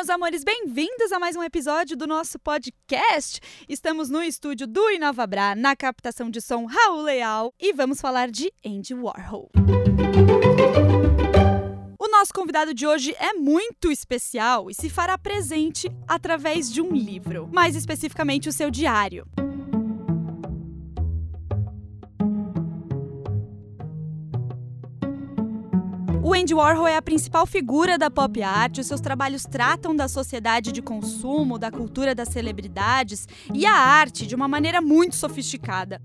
meus amores, bem-vindos a mais um episódio do nosso podcast. Estamos no estúdio do Inovabra, na captação de som Raul Leal, e vamos falar de Andy Warhol. O nosso convidado de hoje é muito especial e se fará presente através de um livro, mais especificamente o seu diário. Andy Warhol é a principal figura da pop art. Os seus trabalhos tratam da sociedade de consumo, da cultura das celebridades e a arte de uma maneira muito sofisticada.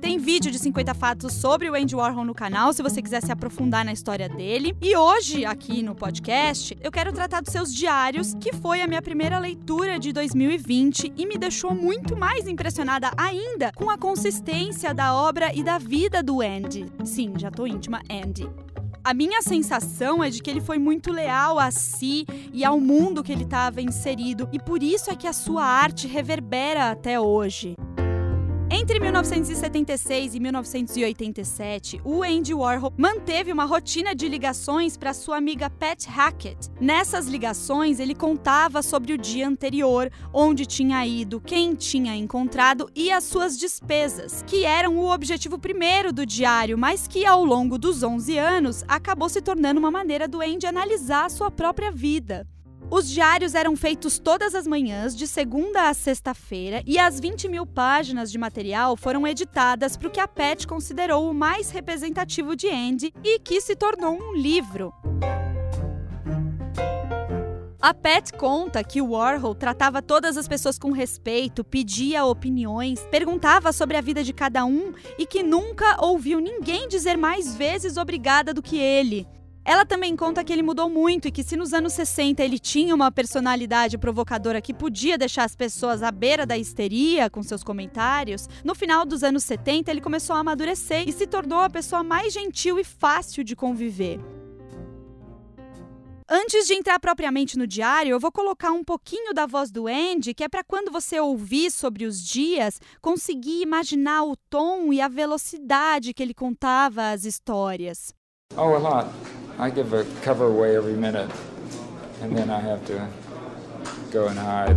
Tem vídeo de 50 fatos sobre o Andy Warhol no canal, se você quiser se aprofundar na história dele. E hoje, aqui no podcast, eu quero tratar dos seus diários, que foi a minha primeira leitura de 2020 e me deixou muito mais impressionada ainda com a consistência da obra e da vida do Andy. Sim, já tô íntima, Andy. A minha sensação é de que ele foi muito leal a si e ao mundo que ele estava inserido, e por isso é que a sua arte reverbera até hoje. Entre 1976 e 1987, o Andy Warhol manteve uma rotina de ligações para sua amiga Pat Hackett. Nessas ligações, ele contava sobre o dia anterior, onde tinha ido, quem tinha encontrado e as suas despesas, que eram o objetivo primeiro do diário, mas que ao longo dos 11 anos acabou se tornando uma maneira do Andy analisar sua própria vida. Os diários eram feitos todas as manhãs, de segunda a sexta-feira, e as 20 mil páginas de material foram editadas para o que a Pat considerou o mais representativo de Andy e que se tornou um livro. A Pat conta que Warhol tratava todas as pessoas com respeito, pedia opiniões, perguntava sobre a vida de cada um e que nunca ouviu ninguém dizer mais vezes obrigada do que ele. Ela também conta que ele mudou muito e que se nos anos 60 ele tinha uma personalidade provocadora que podia deixar as pessoas à beira da histeria com seus comentários, no final dos anos 70 ele começou a amadurecer e se tornou a pessoa mais gentil e fácil de conviver. Antes de entrar propriamente no diário, eu vou colocar um pouquinho da voz do Andy, que é para quando você ouvir sobre os dias, conseguir imaginar o tom e a velocidade que ele contava as histórias. Oh, a lot. I give a cover away every minute, and then I have to go and hide.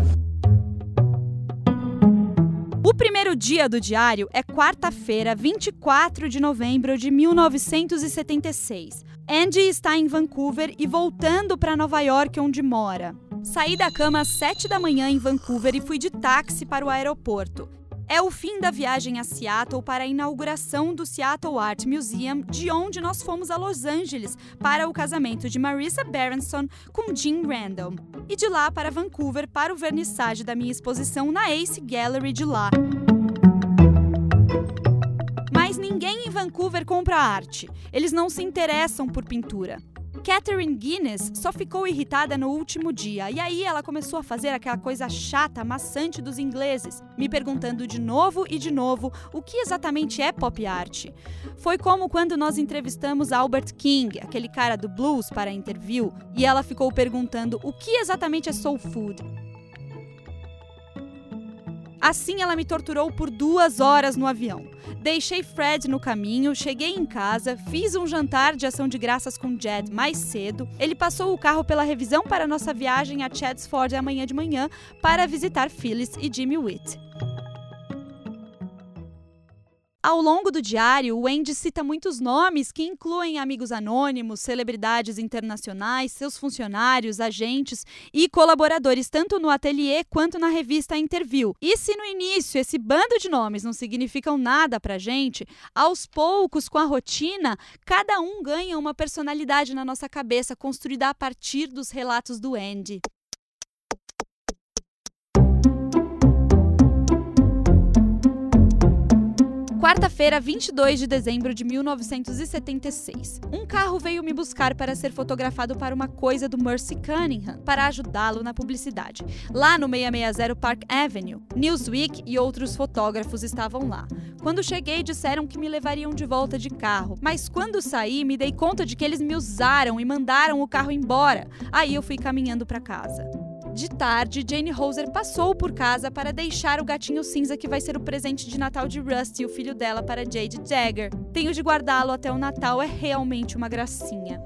O primeiro dia do diário é quarta-feira, 24 de novembro de 1976. Andy está em Vancouver e voltando para Nova York, onde mora. Saí da cama às 7 da manhã em Vancouver e fui de táxi para o aeroporto. É o fim da viagem a Seattle para a inauguração do Seattle Art Museum, de onde nós fomos a Los Angeles para o casamento de Marissa Berenson com Jim Randall. E de lá para Vancouver para o vernissage da minha exposição na Ace Gallery de lá. Mas ninguém em Vancouver compra arte. Eles não se interessam por pintura. Catherine Guinness só ficou irritada no último dia e aí ela começou a fazer aquela coisa chata, maçante dos ingleses, me perguntando de novo e de novo o que exatamente é pop art. Foi como quando nós entrevistamos Albert King, aquele cara do blues, para a interview, e ela ficou perguntando o que exatamente é soul food. Assim ela me torturou por duas horas no avião. Deixei Fred no caminho, cheguei em casa, fiz um jantar de ação de graças com Jed mais cedo. Ele passou o carro pela revisão para nossa viagem a Chadsford amanhã de manhã para visitar Phyllis e Jimmy Witt. Ao longo do diário, o Andy cita muitos nomes que incluem amigos anônimos, celebridades internacionais, seus funcionários, agentes e colaboradores, tanto no ateliê quanto na revista Interview. E se no início esse bando de nomes não significam nada pra gente, aos poucos, com a rotina, cada um ganha uma personalidade na nossa cabeça construída a partir dos relatos do Andy. Quarta-feira, 22 de dezembro de 1976. Um carro veio me buscar para ser fotografado para uma coisa do Mercy Cunningham, para ajudá-lo na publicidade. Lá no 660 Park Avenue, Newsweek e outros fotógrafos estavam lá. Quando cheguei, disseram que me levariam de volta de carro, mas quando saí, me dei conta de que eles me usaram e mandaram o carro embora. Aí eu fui caminhando para casa. De tarde, Jane Hoser passou por casa para deixar o gatinho cinza que vai ser o presente de Natal de Rusty, o filho dela, para Jade Jagger. Tenho de guardá-lo até o Natal, é realmente uma gracinha.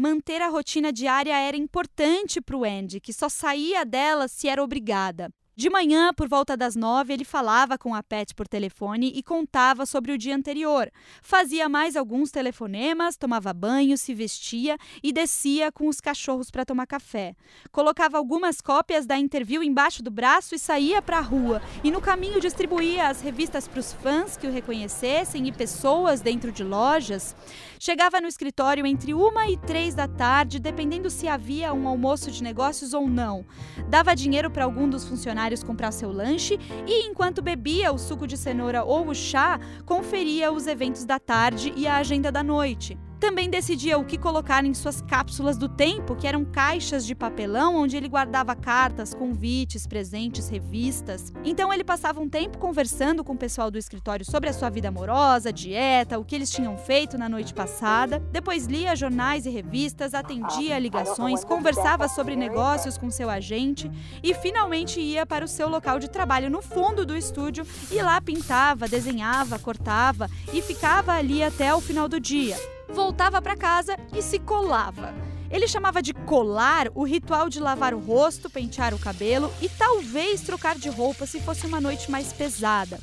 manter a rotina diária era importante para o Andy, que só saía dela se era obrigada. De manhã, por volta das nove, ele falava com a Pet por telefone e contava sobre o dia anterior. Fazia mais alguns telefonemas, tomava banho, se vestia e descia com os cachorros para tomar café. Colocava algumas cópias da interview embaixo do braço e saía para a rua. E no caminho distribuía as revistas para os fãs que o reconhecessem e pessoas dentro de lojas. Chegava no escritório entre uma e três da tarde, dependendo se havia um almoço de negócios ou não. Dava dinheiro para algum dos funcionários comprar seu lanche e, enquanto bebia o suco de cenoura ou o chá, conferia os eventos da tarde e a agenda da noite. Também decidia o que colocar em suas cápsulas do tempo, que eram caixas de papelão onde ele guardava cartas, convites, presentes, revistas. Então ele passava um tempo conversando com o pessoal do escritório sobre a sua vida amorosa, dieta, o que eles tinham feito na noite passada. Depois lia jornais e revistas, atendia ligações, conversava sobre negócios com seu agente e finalmente ia para o seu local de trabalho no fundo do estúdio e lá pintava, desenhava, cortava e ficava ali até o final do dia voltava para casa e se colava. Ele chamava de colar o ritual de lavar o rosto, pentear o cabelo e talvez trocar de roupa se fosse uma noite mais pesada.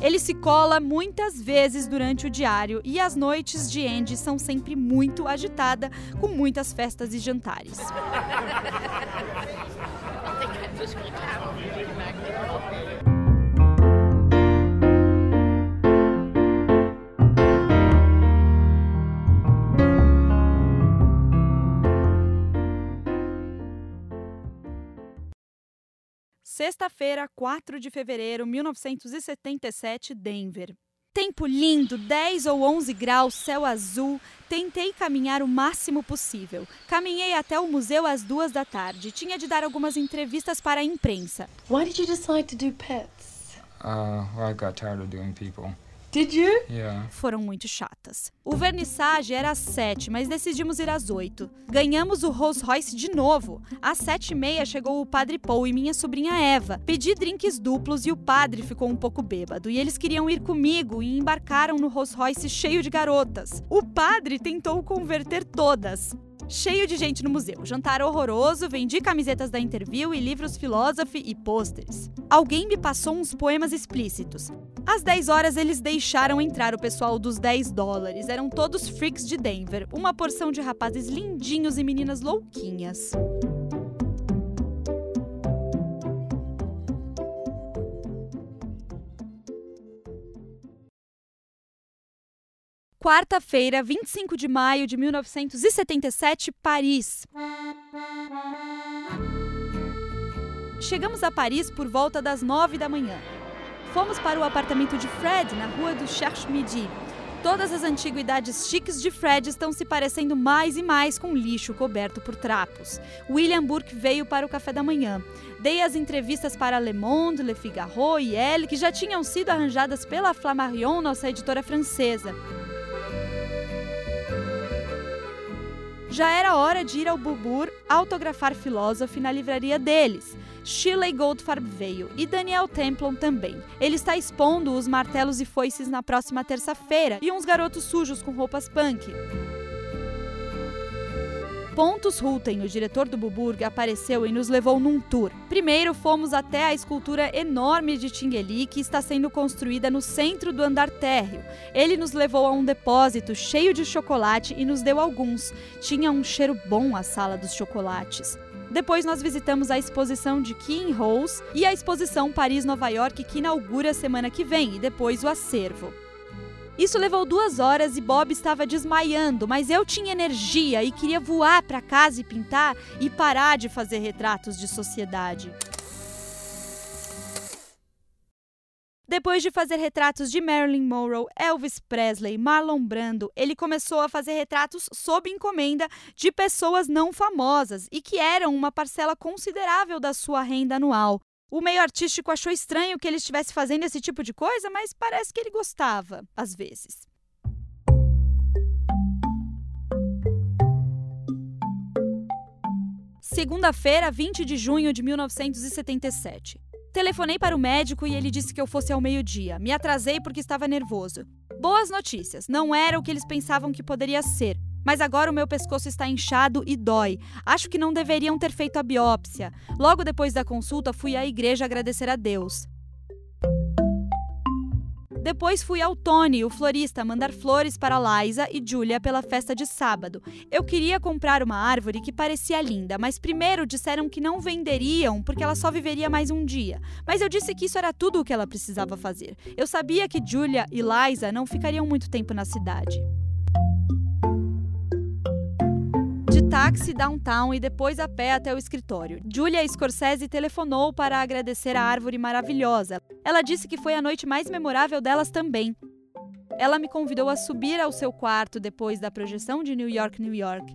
Ele se cola muitas vezes durante o diário e as noites de Andy são sempre muito agitadas, com muitas festas e jantares. Sexta-feira, 4 de fevereiro de 1977, Denver. Tempo lindo, 10 ou 11 graus, céu azul. Tentei caminhar o máximo possível. Caminhei até o museu às duas da tarde. Tinha de dar algumas entrevistas para a imprensa. Why did you decide to do pets? Uh, well, I got tired of doing people. Did you? Yeah. Foram muito chatas. O vernissage era às sete, mas decidimos ir às oito. Ganhamos o Rolls Royce de novo. Às sete e meia chegou o padre Paul e minha sobrinha Eva. Pedi drinks duplos e o padre ficou um pouco bêbado. E eles queriam ir comigo e embarcaram no Rolls Royce cheio de garotas. O padre tentou converter todas cheio de gente no museu. Jantar horroroso, vendi camisetas da Interview e livros Philosophy e pôsteres. Alguém me passou uns poemas explícitos. Às 10 horas eles deixaram entrar o pessoal dos 10 dólares. Eram todos freaks de Denver, uma porção de rapazes lindinhos e meninas louquinhas. Quarta-feira, 25 de maio de 1977, Paris. Chegamos a Paris por volta das nove da manhã. Fomos para o apartamento de Fred, na rua do Cherche-Midi. Todas as antiguidades chiques de Fred estão se parecendo mais e mais com lixo coberto por trapos. William Burke veio para o café da manhã. Dei as entrevistas para Le Monde, Le Figaro e Elle, que já tinham sido arranjadas pela Flammarion, nossa editora francesa. Já era hora de ir ao Bubur autografar Philosophy na livraria deles. Shirley Goldfarb veio e Daniel Templon também. Ele está expondo os martelos e foices na próxima terça-feira e uns garotos sujos com roupas punk. Pontus Hulten, o diretor do Buburg, apareceu e nos levou num tour. Primeiro fomos até a escultura enorme de Tinguely, que está sendo construída no centro do andar térreo. Ele nos levou a um depósito cheio de chocolate e nos deu alguns. Tinha um cheiro bom a sala dos chocolates. Depois nós visitamos a exposição de King Rose e a exposição Paris-Nova York que inaugura semana que vem e depois o acervo. Isso levou duas horas e Bob estava desmaiando, mas eu tinha energia e queria voar para casa e pintar e parar de fazer retratos de sociedade. Depois de fazer retratos de Marilyn Monroe, Elvis Presley, Marlon Brando, ele começou a fazer retratos sob encomenda de pessoas não famosas e que eram uma parcela considerável da sua renda anual. O meio artístico achou estranho que ele estivesse fazendo esse tipo de coisa, mas parece que ele gostava, às vezes. Segunda-feira, 20 de junho de 1977. Telefonei para o médico e ele disse que eu fosse ao meio-dia. Me atrasei porque estava nervoso. Boas notícias, não era o que eles pensavam que poderia ser. Mas agora o meu pescoço está inchado e dói. Acho que não deveriam ter feito a biópsia. Logo depois da consulta, fui à igreja agradecer a Deus. Depois fui ao Tony, o florista, mandar flores para Liza e Julia pela festa de sábado. Eu queria comprar uma árvore que parecia linda, mas primeiro disseram que não venderiam porque ela só viveria mais um dia. Mas eu disse que isso era tudo o que ela precisava fazer. Eu sabia que Julia e Liza não ficariam muito tempo na cidade. De táxi downtown e depois a pé até o escritório. Julia Scorsese telefonou para agradecer a árvore maravilhosa. Ela disse que foi a noite mais memorável delas também. Ela me convidou a subir ao seu quarto depois da projeção de New York, New York.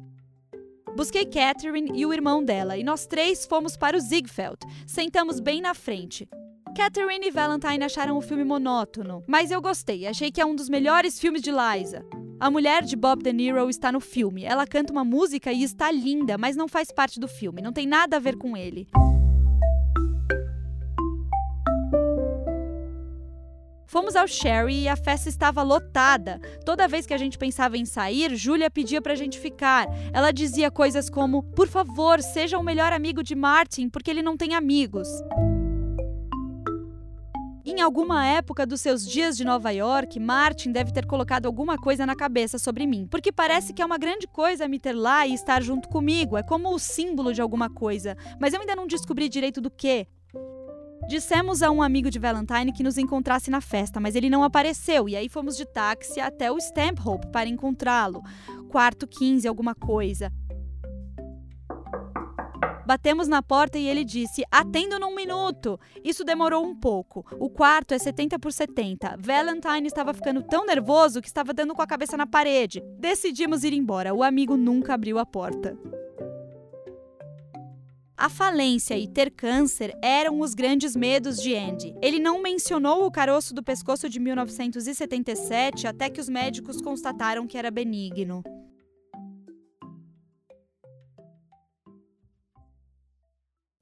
Busquei Catherine e o irmão dela e nós três fomos para o Ziegfeld. Sentamos bem na frente. Catherine e Valentine acharam o filme monótono, mas eu gostei. Achei que é um dos melhores filmes de Liza. A mulher de Bob De Niro está no filme. Ela canta uma música e está linda, mas não faz parte do filme, não tem nada a ver com ele. Fomos ao Sherry e a festa estava lotada. Toda vez que a gente pensava em sair, Julia pedia pra gente ficar. Ela dizia coisas como: Por favor, seja o melhor amigo de Martin, porque ele não tem amigos. Em alguma época dos seus dias de Nova York, Martin deve ter colocado alguma coisa na cabeça sobre mim, porque parece que é uma grande coisa me ter lá e estar junto comigo, é como o símbolo de alguma coisa, mas eu ainda não descobri direito do que. Dissemos a um amigo de Valentine que nos encontrasse na festa, mas ele não apareceu, e aí fomos de táxi até o Stanhope para encontrá-lo. Quarto 15, alguma coisa. Batemos na porta e ele disse: Atendo num minuto. Isso demorou um pouco. O quarto é 70 por 70. Valentine estava ficando tão nervoso que estava dando com a cabeça na parede. Decidimos ir embora. O amigo nunca abriu a porta. A falência e ter câncer eram os grandes medos de Andy. Ele não mencionou o caroço do pescoço de 1977 até que os médicos constataram que era benigno.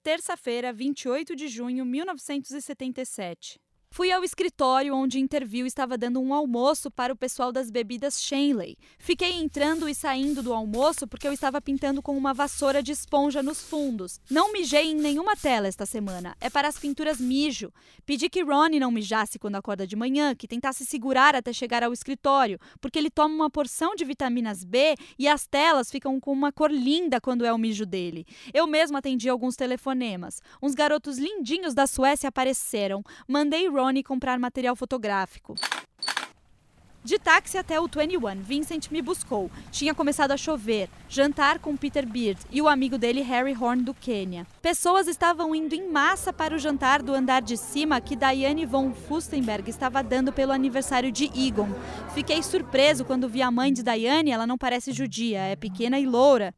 Terça-feira, 28 de junho de 1977. Fui ao escritório onde Interview estava dando um almoço para o pessoal das bebidas Shanley. Fiquei entrando e saindo do almoço porque eu estava pintando com uma vassoura de esponja nos fundos. Não mijei em nenhuma tela esta semana. É para as pinturas mijo. Pedi que Ronnie não mijasse quando acorda de manhã, que tentasse segurar até chegar ao escritório, porque ele toma uma porção de vitaminas B e as telas ficam com uma cor linda quando é o mijo dele. Eu mesmo atendi alguns telefonemas. Uns garotos lindinhos da Suécia apareceram. Mandei Ronnie Rony comprar material fotográfico. De táxi até o 21, Vincent me buscou. Tinha começado a chover. Jantar com Peter Beard e o amigo dele Harry Horn do Quênia. Pessoas estavam indo em massa para o jantar do andar de cima que Diane von Fustenberg estava dando pelo aniversário de Egon. Fiquei surpreso quando vi a mãe de Diane, ela não parece judia, é pequena e loura.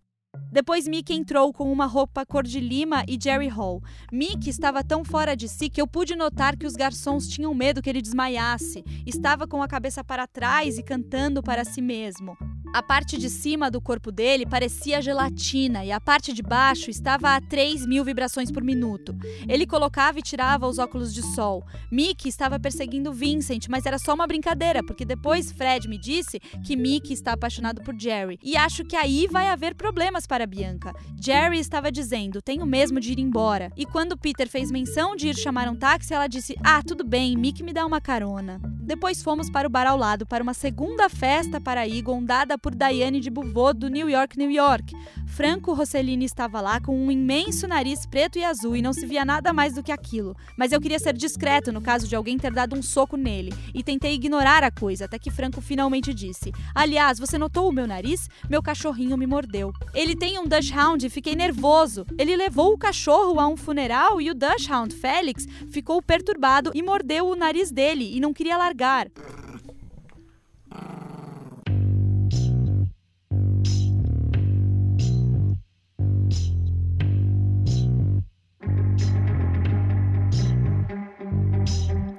Depois Mickey entrou com uma roupa cor de lima e Jerry Hall. Mickey estava tão fora de si que eu pude notar que os garçons tinham medo que ele desmaiasse. Estava com a cabeça para trás e cantando para si mesmo. A parte de cima do corpo dele parecia gelatina e a parte de baixo estava a 3 mil vibrações por minuto. Ele colocava e tirava os óculos de sol. Mickey estava perseguindo Vincent, mas era só uma brincadeira, porque depois Fred me disse que Mickey está apaixonado por Jerry. E acho que aí vai haver problemas para Bianca. Jerry estava dizendo: tenho mesmo de ir embora. E quando Peter fez menção de ir chamar um táxi, ela disse: Ah, tudo bem, Mickey me dá uma carona. Depois fomos para o bar ao lado para uma segunda festa para Egon dada por Diane de Beauvau do New York, New York. Franco Rossellini estava lá com um imenso nariz preto e azul e não se via nada mais do que aquilo. Mas eu queria ser discreto no caso de alguém ter dado um soco nele e tentei ignorar a coisa até que Franco finalmente disse: Aliás, você notou o meu nariz? Meu cachorrinho me mordeu. Ele tem um Dachshund e fiquei nervoso. Ele levou o cachorro a um funeral e o Dachshund, Félix, ficou perturbado e mordeu o nariz dele e não queria largar.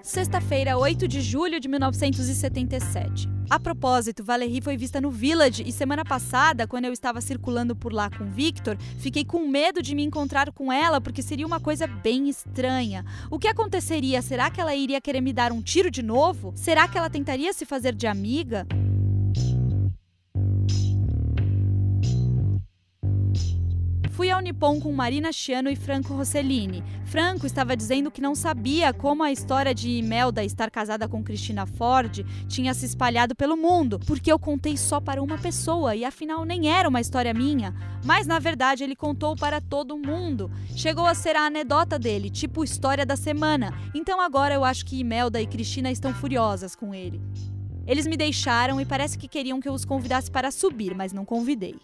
Sexta-feira, 8 de julho de 1977. A propósito, Valerie foi vista no Village e semana passada, quando eu estava circulando por lá com Victor, fiquei com medo de me encontrar com ela porque seria uma coisa bem estranha. O que aconteceria? Será que ela iria querer me dar um tiro de novo? Será que ela tentaria se fazer de amiga? Fui ao Nippon com Marina Chiano e Franco Rossellini. Franco estava dizendo que não sabia como a história de Imelda estar casada com Cristina Ford tinha se espalhado pelo mundo, porque eu contei só para uma pessoa e afinal nem era uma história minha. Mas na verdade ele contou para todo mundo. Chegou a ser a anedota dele, tipo história da semana. Então agora eu acho que Imelda e Cristina estão furiosas com ele. Eles me deixaram e parece que queriam que eu os convidasse para subir, mas não convidei.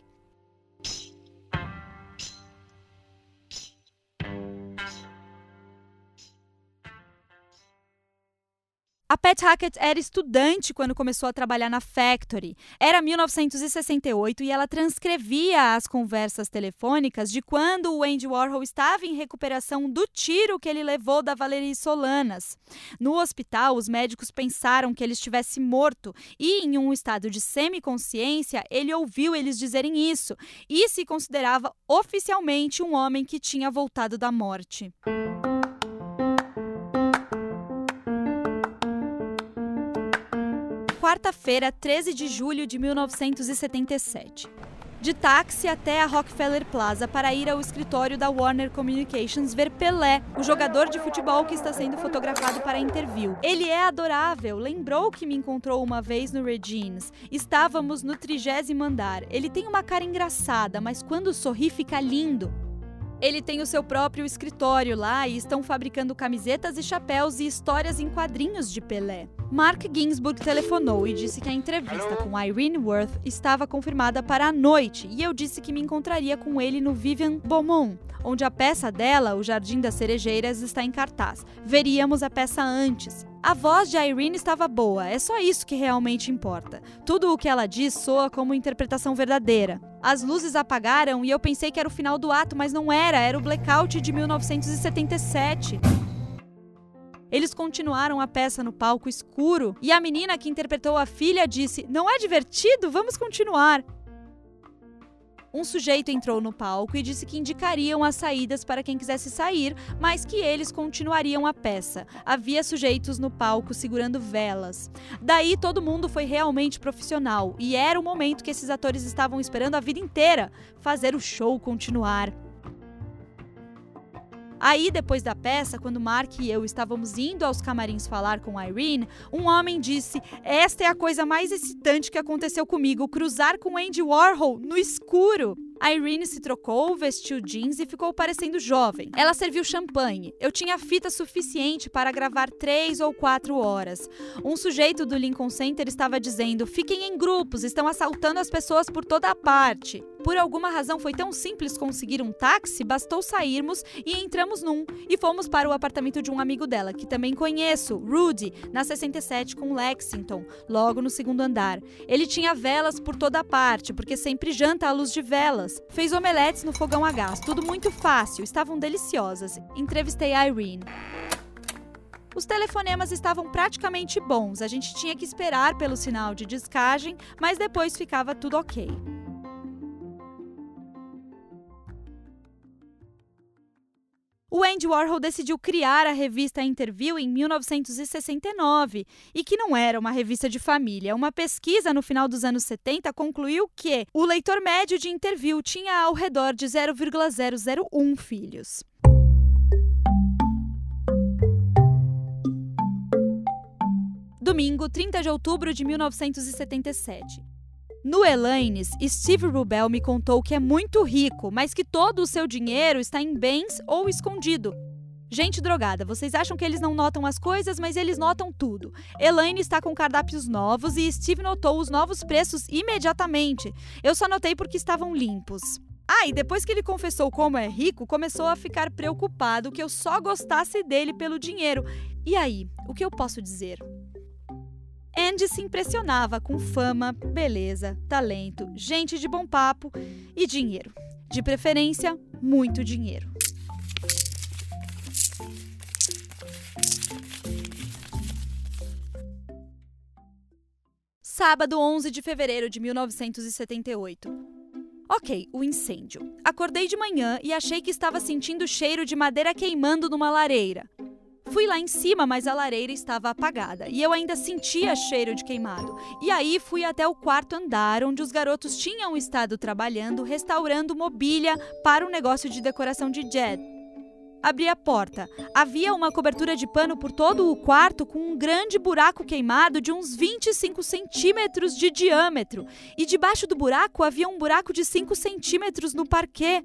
A Pat Hackett era estudante quando começou a trabalhar na Factory. Era 1968 e ela transcrevia as conversas telefônicas de quando o Andy Warhol estava em recuperação do tiro que ele levou da Valerie Solanas. No hospital, os médicos pensaram que ele estivesse morto e, em um estado de semiconsciência, ele ouviu eles dizerem isso e se considerava oficialmente um homem que tinha voltado da morte. Quarta-feira, 13 de julho de 1977. De táxi até a Rockefeller Plaza para ir ao escritório da Warner Communications ver Pelé, o jogador de futebol que está sendo fotografado para interview. Ele é adorável, lembrou que me encontrou uma vez no Regines. Estávamos no trigésimo andar. Ele tem uma cara engraçada, mas quando sorri fica lindo. Ele tem o seu próprio escritório lá e estão fabricando camisetas e chapéus e histórias em quadrinhos de Pelé. Mark Ginsburg telefonou e disse que a entrevista com Irene Worth estava confirmada para a noite e eu disse que me encontraria com ele no Vivian Beaumont, onde a peça dela, O Jardim das Cerejeiras, está em cartaz. Veríamos a peça antes. A voz de Irene estava boa, é só isso que realmente importa. Tudo o que ela diz soa como interpretação verdadeira. As luzes apagaram e eu pensei que era o final do ato, mas não era, era o blackout de 1977. Eles continuaram a peça no palco escuro e a menina que interpretou a filha disse: Não é divertido? Vamos continuar um sujeito entrou no palco e disse que indicariam as saídas para quem quisesse sair, mas que eles continuariam a peça. Havia sujeitos no palco segurando velas. Daí todo mundo foi realmente profissional e era o momento que esses atores estavam esperando a vida inteira fazer o show continuar. Aí, depois da peça, quando Mark e eu estávamos indo aos camarins falar com Irene, um homem disse: Esta é a coisa mais excitante que aconteceu comigo, cruzar com Andy Warhol no escuro. A Irene se trocou, vestiu jeans e ficou parecendo jovem. Ela serviu champanhe. Eu tinha fita suficiente para gravar três ou quatro horas. Um sujeito do Lincoln Center estava dizendo: fiquem em grupos, estão assaltando as pessoas por toda a parte. Por alguma razão foi tão simples conseguir um táxi, bastou sairmos e entramos num. E fomos para o apartamento de um amigo dela, que também conheço, Rudy, na 67 com Lexington, logo no segundo andar. Ele tinha velas por toda parte, porque sempre janta à luz de velas. Fez omeletes no fogão a gás, tudo muito fácil, estavam deliciosas. Entrevistei a Irene. Os telefonemas estavam praticamente bons, a gente tinha que esperar pelo sinal de descagem, mas depois ficava tudo ok. O Andy Warhol decidiu criar a revista Interview em 1969 e que não era uma revista de família. Uma pesquisa no final dos anos 70 concluiu que o leitor médio de Interview tinha ao redor de 0,001 filhos. Domingo, 30 de outubro de 1977. No Elaines, Steve Rubel me contou que é muito rico, mas que todo o seu dinheiro está em bens ou escondido. Gente drogada, vocês acham que eles não notam as coisas, mas eles notam tudo. Elaine está com cardápios novos e Steve notou os novos preços imediatamente. Eu só notei porque estavam limpos. Ah, e depois que ele confessou como é rico, começou a ficar preocupado que eu só gostasse dele pelo dinheiro. E aí, o que eu posso dizer? Andy se impressionava com fama, beleza, talento, gente de bom papo e dinheiro. De preferência, muito dinheiro. Sábado 11 de fevereiro de 1978. Ok, o incêndio. Acordei de manhã e achei que estava sentindo cheiro de madeira queimando numa lareira. Fui lá em cima, mas a lareira estava apagada e eu ainda sentia cheiro de queimado. E aí fui até o quarto andar, onde os garotos tinham estado trabalhando, restaurando mobília para o negócio de decoração de Jed. Abri a porta. Havia uma cobertura de pano por todo o quarto com um grande buraco queimado de uns 25 centímetros de diâmetro. E debaixo do buraco havia um buraco de 5 centímetros no parquet.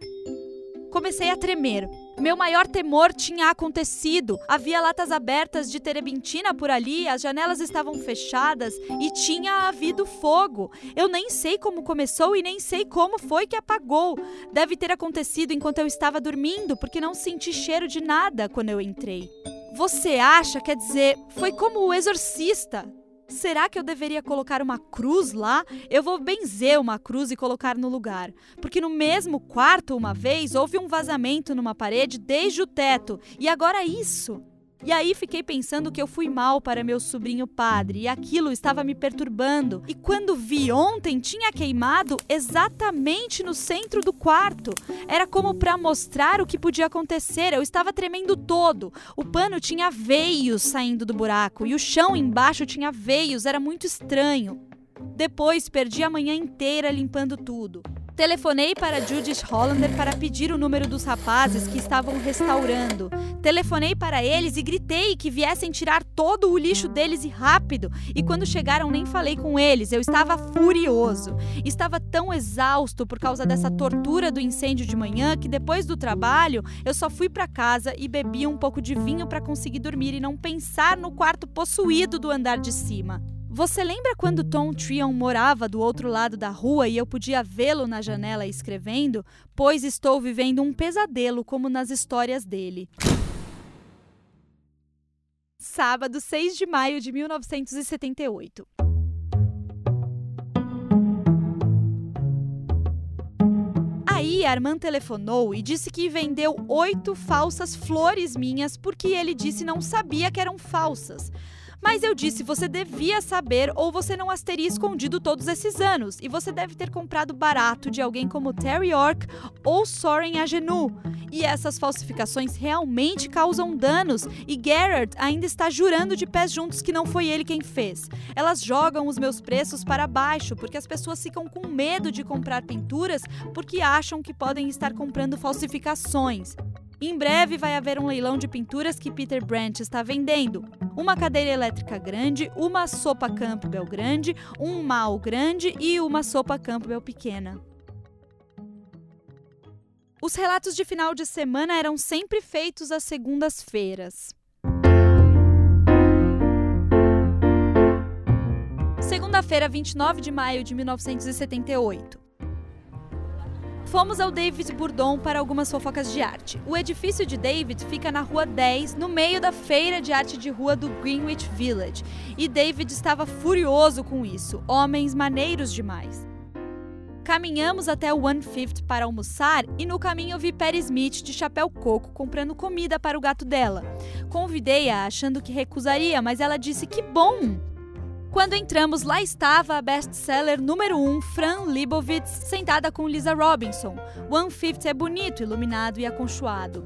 Comecei a tremer. Meu maior temor tinha acontecido. Havia latas abertas de terebintina por ali, as janelas estavam fechadas e tinha havido fogo. Eu nem sei como começou e nem sei como foi que apagou. Deve ter acontecido enquanto eu estava dormindo, porque não senti cheiro de nada quando eu entrei. Você acha, quer dizer, foi como o exorcista. Será que eu deveria colocar uma cruz lá? Eu vou benzer uma cruz e colocar no lugar. Porque no mesmo quarto, uma vez, houve um vazamento numa parede desde o teto. E agora isso. E aí fiquei pensando que eu fui mal para meu sobrinho padre e aquilo estava me perturbando. E quando vi ontem, tinha queimado exatamente no centro do quarto. Era como para mostrar o que podia acontecer. Eu estava tremendo todo. O pano tinha veios saindo do buraco e o chão embaixo tinha veios. Era muito estranho. Depois perdi a manhã inteira limpando tudo. Telefonei para Judith Hollander para pedir o número dos rapazes que estavam restaurando. Telefonei para eles e gritei que viessem tirar todo o lixo deles e rápido. E quando chegaram, nem falei com eles. Eu estava furioso. Estava tão exausto por causa dessa tortura do incêndio de manhã que depois do trabalho eu só fui para casa e bebi um pouco de vinho para conseguir dormir e não pensar no quarto possuído do andar de cima. Você lembra quando Tom Trion morava do outro lado da rua e eu podia vê-lo na janela escrevendo? Pois estou vivendo um pesadelo como nas histórias dele. Sábado, 6 de maio de 1978. Aí Armand telefonou e disse que vendeu oito falsas flores minhas porque ele disse não sabia que eram falsas. Mas eu disse, você devia saber ou você não as teria escondido todos esses anos. E você deve ter comprado barato de alguém como Terry York ou Soren Agenu. E essas falsificações realmente causam danos e Garrett ainda está jurando de pés juntos que não foi ele quem fez. Elas jogam os meus preços para baixo porque as pessoas ficam com medo de comprar pinturas porque acham que podem estar comprando falsificações. Em breve vai haver um leilão de pinturas que Peter Brandt está vendendo. Uma cadeira elétrica grande, uma sopa Campbell grande, um mal grande e uma sopa Campbell pequena. Os relatos de final de semana eram sempre feitos às segundas-feiras. Segunda-feira, 29 de maio de 1978. Fomos ao David Bourdon para algumas fofocas de arte. O edifício de David fica na rua 10, no meio da feira de arte de rua do Greenwich Village. E David estava furioso com isso. Homens maneiros demais. Caminhamos até o One Fifth para almoçar e no caminho vi Perry Smith de chapéu coco comprando comida para o gato dela. Convidei-a achando que recusaria, mas ela disse que bom! Quando entramos, lá estava a best-seller número 1, um, Fran Lebowitz, sentada com Lisa Robinson. One Fifth é bonito, iluminado e aconchoado.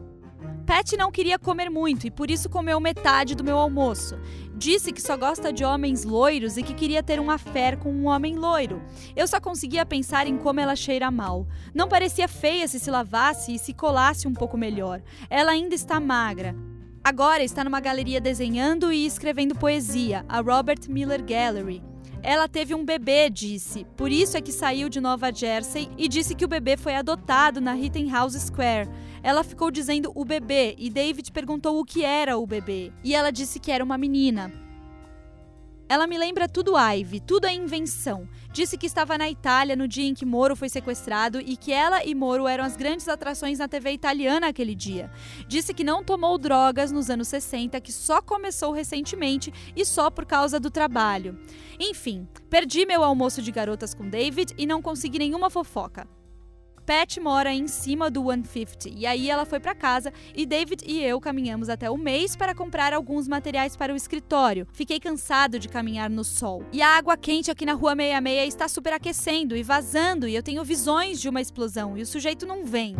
Pat não queria comer muito e por isso comeu metade do meu almoço. Disse que só gosta de homens loiros e que queria ter um affair com um homem loiro. Eu só conseguia pensar em como ela cheira mal. Não parecia feia se se lavasse e se colasse um pouco melhor. Ela ainda está magra. Agora está numa galeria desenhando e escrevendo poesia, a Robert Miller Gallery. Ela teve um bebê, disse. Por isso é que saiu de Nova Jersey e disse que o bebê foi adotado na Rittenhouse Square. Ela ficou dizendo o bebê e David perguntou o que era o bebê. E ela disse que era uma menina. Ela me lembra tudo Ivy, tudo é invenção. Disse que estava na Itália no dia em que Moro foi sequestrado e que ela e Moro eram as grandes atrações na TV italiana aquele dia. Disse que não tomou drogas nos anos 60, que só começou recentemente e só por causa do trabalho. Enfim, perdi meu almoço de garotas com David e não consegui nenhuma fofoca. Pat mora em cima do 150 e aí ela foi para casa e David e eu caminhamos até o mês para comprar alguns materiais para o escritório. Fiquei cansado de caminhar no sol. E a água quente aqui na rua 66 está superaquecendo e vazando e eu tenho visões de uma explosão e o sujeito não vem.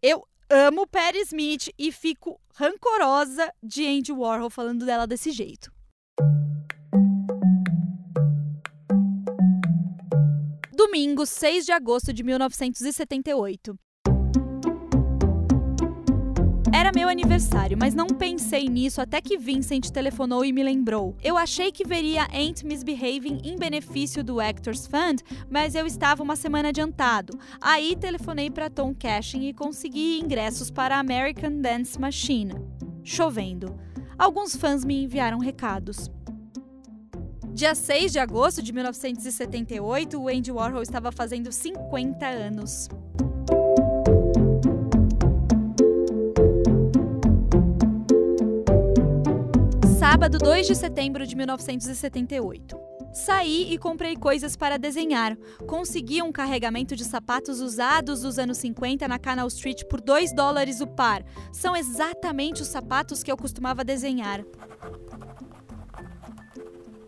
Eu amo Patti Smith e fico rancorosa de Andy Warhol falando dela desse jeito. Domingo, 6 de agosto de 1978. Era meu aniversário, mas não pensei nisso até que Vincent telefonou e me lembrou. Eu achei que veria Ain't Misbehaving em benefício do Actors Fund, mas eu estava uma semana adiantado. Aí telefonei para Tom Cashin e consegui ingressos para a American Dance Machine. Chovendo. Alguns fãs me enviaram recados. Dia 6 de agosto de 1978, o Andy Warhol estava fazendo 50 anos. Sábado 2 de setembro de 1978. Saí e comprei coisas para desenhar. Consegui um carregamento de sapatos usados dos anos 50 na Canal Street por 2 dólares o par. São exatamente os sapatos que eu costumava desenhar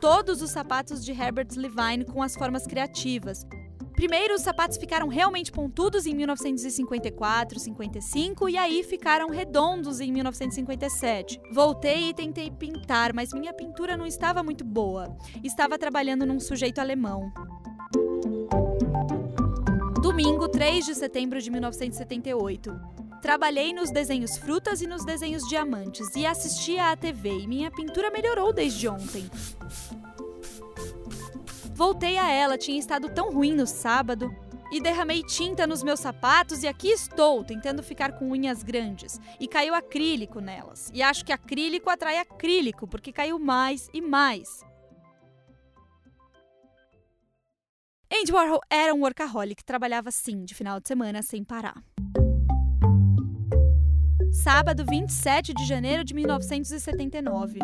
todos os sapatos de Herbert Levine com as formas criativas. Primeiro, os sapatos ficaram realmente pontudos em 1954, 55 e aí ficaram redondos em 1957. Voltei e tentei pintar, mas minha pintura não estava muito boa. Estava trabalhando num sujeito alemão. Domingo, 3 de setembro de 1978. Trabalhei nos desenhos frutas e nos desenhos diamantes e assistia à TV e minha pintura melhorou desde ontem. Voltei a ela, tinha estado tão ruim no sábado. E derramei tinta nos meus sapatos e aqui estou, tentando ficar com unhas grandes. E caiu acrílico nelas. E acho que acrílico atrai acrílico, porque caiu mais e mais. Andy Warhol era um workaholic, trabalhava sim, de final de semana, sem parar. Sábado 27 de janeiro de 1979.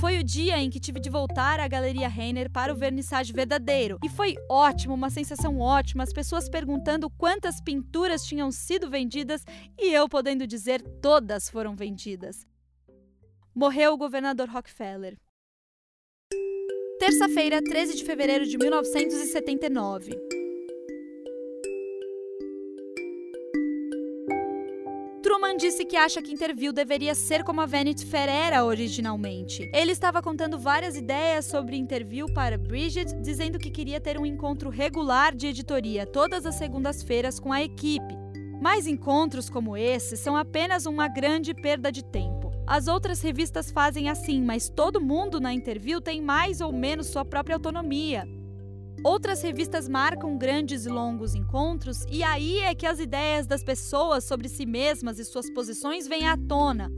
Foi o dia em que tive de voltar à Galeria Renner para o vernissage verdadeiro. E foi ótimo, uma sensação ótima, as pessoas perguntando quantas pinturas tinham sido vendidas e eu podendo dizer todas foram vendidas. Morreu o governador Rockefeller. Terça-feira, 13 de fevereiro de 1979. Truman disse que acha que Interview deveria ser como a Vanity Fair era originalmente. Ele estava contando várias ideias sobre Interview para Bridget, dizendo que queria ter um encontro regular de editoria todas as segundas-feiras com a equipe. Mas encontros como esse são apenas uma grande perda de tempo. As outras revistas fazem assim, mas todo mundo na Interview tem mais ou menos sua própria autonomia. Outras revistas marcam grandes e longos encontros, e aí é que as ideias das pessoas sobre si mesmas e suas posições vêm à tona.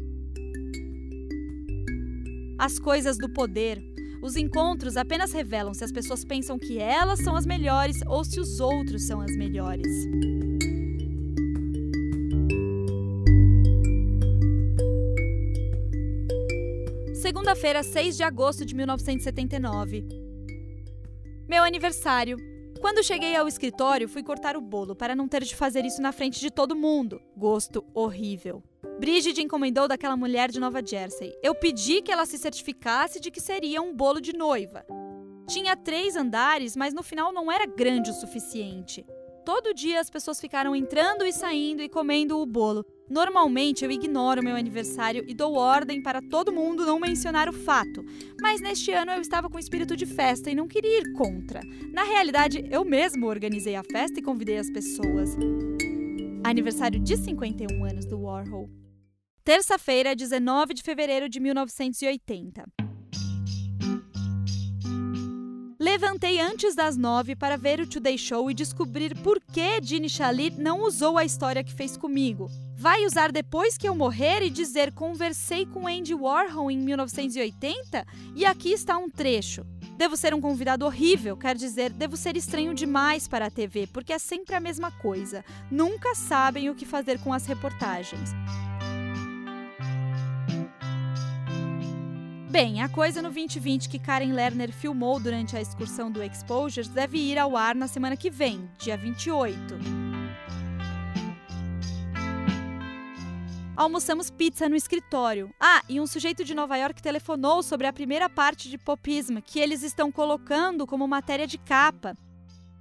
As coisas do poder. Os encontros apenas revelam se as pessoas pensam que elas são as melhores ou se os outros são as melhores. Segunda-feira, 6 de agosto de 1979. Meu aniversário. Quando cheguei ao escritório, fui cortar o bolo para não ter de fazer isso na frente de todo mundo. Gosto horrível. Bridget encomendou daquela mulher de Nova Jersey. Eu pedi que ela se certificasse de que seria um bolo de noiva. Tinha três andares, mas no final não era grande o suficiente. Todo dia as pessoas ficaram entrando e saindo e comendo o bolo. Normalmente eu ignoro meu aniversário e dou ordem para todo mundo não mencionar o fato, mas neste ano eu estava com espírito de festa e não queria ir contra. Na realidade, eu mesmo organizei a festa e convidei as pessoas. Aniversário de 51 anos do Warhol. Terça-feira, 19 de fevereiro de 1980. Levantei antes das nove para ver o Today Show e descobrir por que Ginny Shalit não usou a história que fez comigo. Vai usar depois que eu morrer e dizer conversei com Andy Warhol em 1980? E aqui está um trecho. Devo ser um convidado horrível, quer dizer, devo ser estranho demais para a TV, porque é sempre a mesma coisa. Nunca sabem o que fazer com as reportagens. Bem, a coisa no 2020 que Karen Lerner filmou durante a excursão do Exposures deve ir ao ar na semana que vem, dia 28. Almoçamos pizza no escritório. Ah, e um sujeito de Nova York telefonou sobre a primeira parte de Popism, que eles estão colocando como matéria de capa.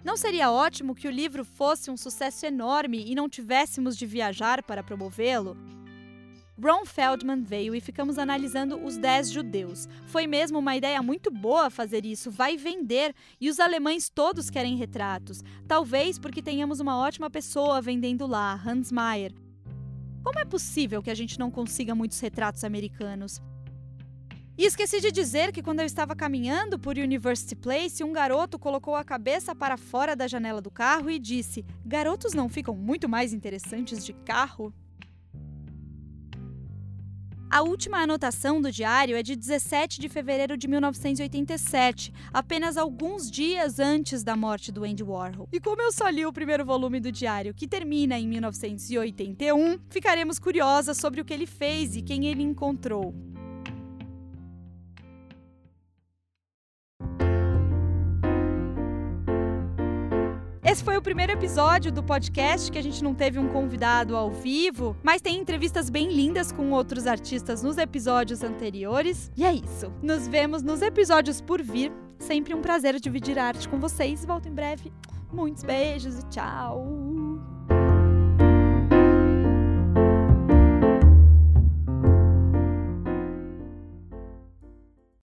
Não seria ótimo que o livro fosse um sucesso enorme e não tivéssemos de viajar para promovê-lo? Ron Feldman veio e ficamos analisando os 10 judeus. Foi mesmo uma ideia muito boa fazer isso, vai vender e os alemães todos querem retratos. Talvez porque tenhamos uma ótima pessoa vendendo lá, Hans Mayer. Como é possível que a gente não consiga muitos retratos americanos? E esqueci de dizer que quando eu estava caminhando por University Place, um garoto colocou a cabeça para fora da janela do carro e disse: Garotos não ficam muito mais interessantes de carro? A última anotação do diário é de 17 de fevereiro de 1987, apenas alguns dias antes da morte do Andy Warhol. E como eu só li o primeiro volume do diário, que termina em 1981, ficaremos curiosas sobre o que ele fez e quem ele encontrou. Esse foi o primeiro episódio do podcast que a gente não teve um convidado ao vivo, mas tem entrevistas bem lindas com outros artistas nos episódios anteriores. E é isso. Nos vemos nos episódios por vir. Sempre um prazer dividir arte com vocês. Volto em breve. Muitos beijos e tchau.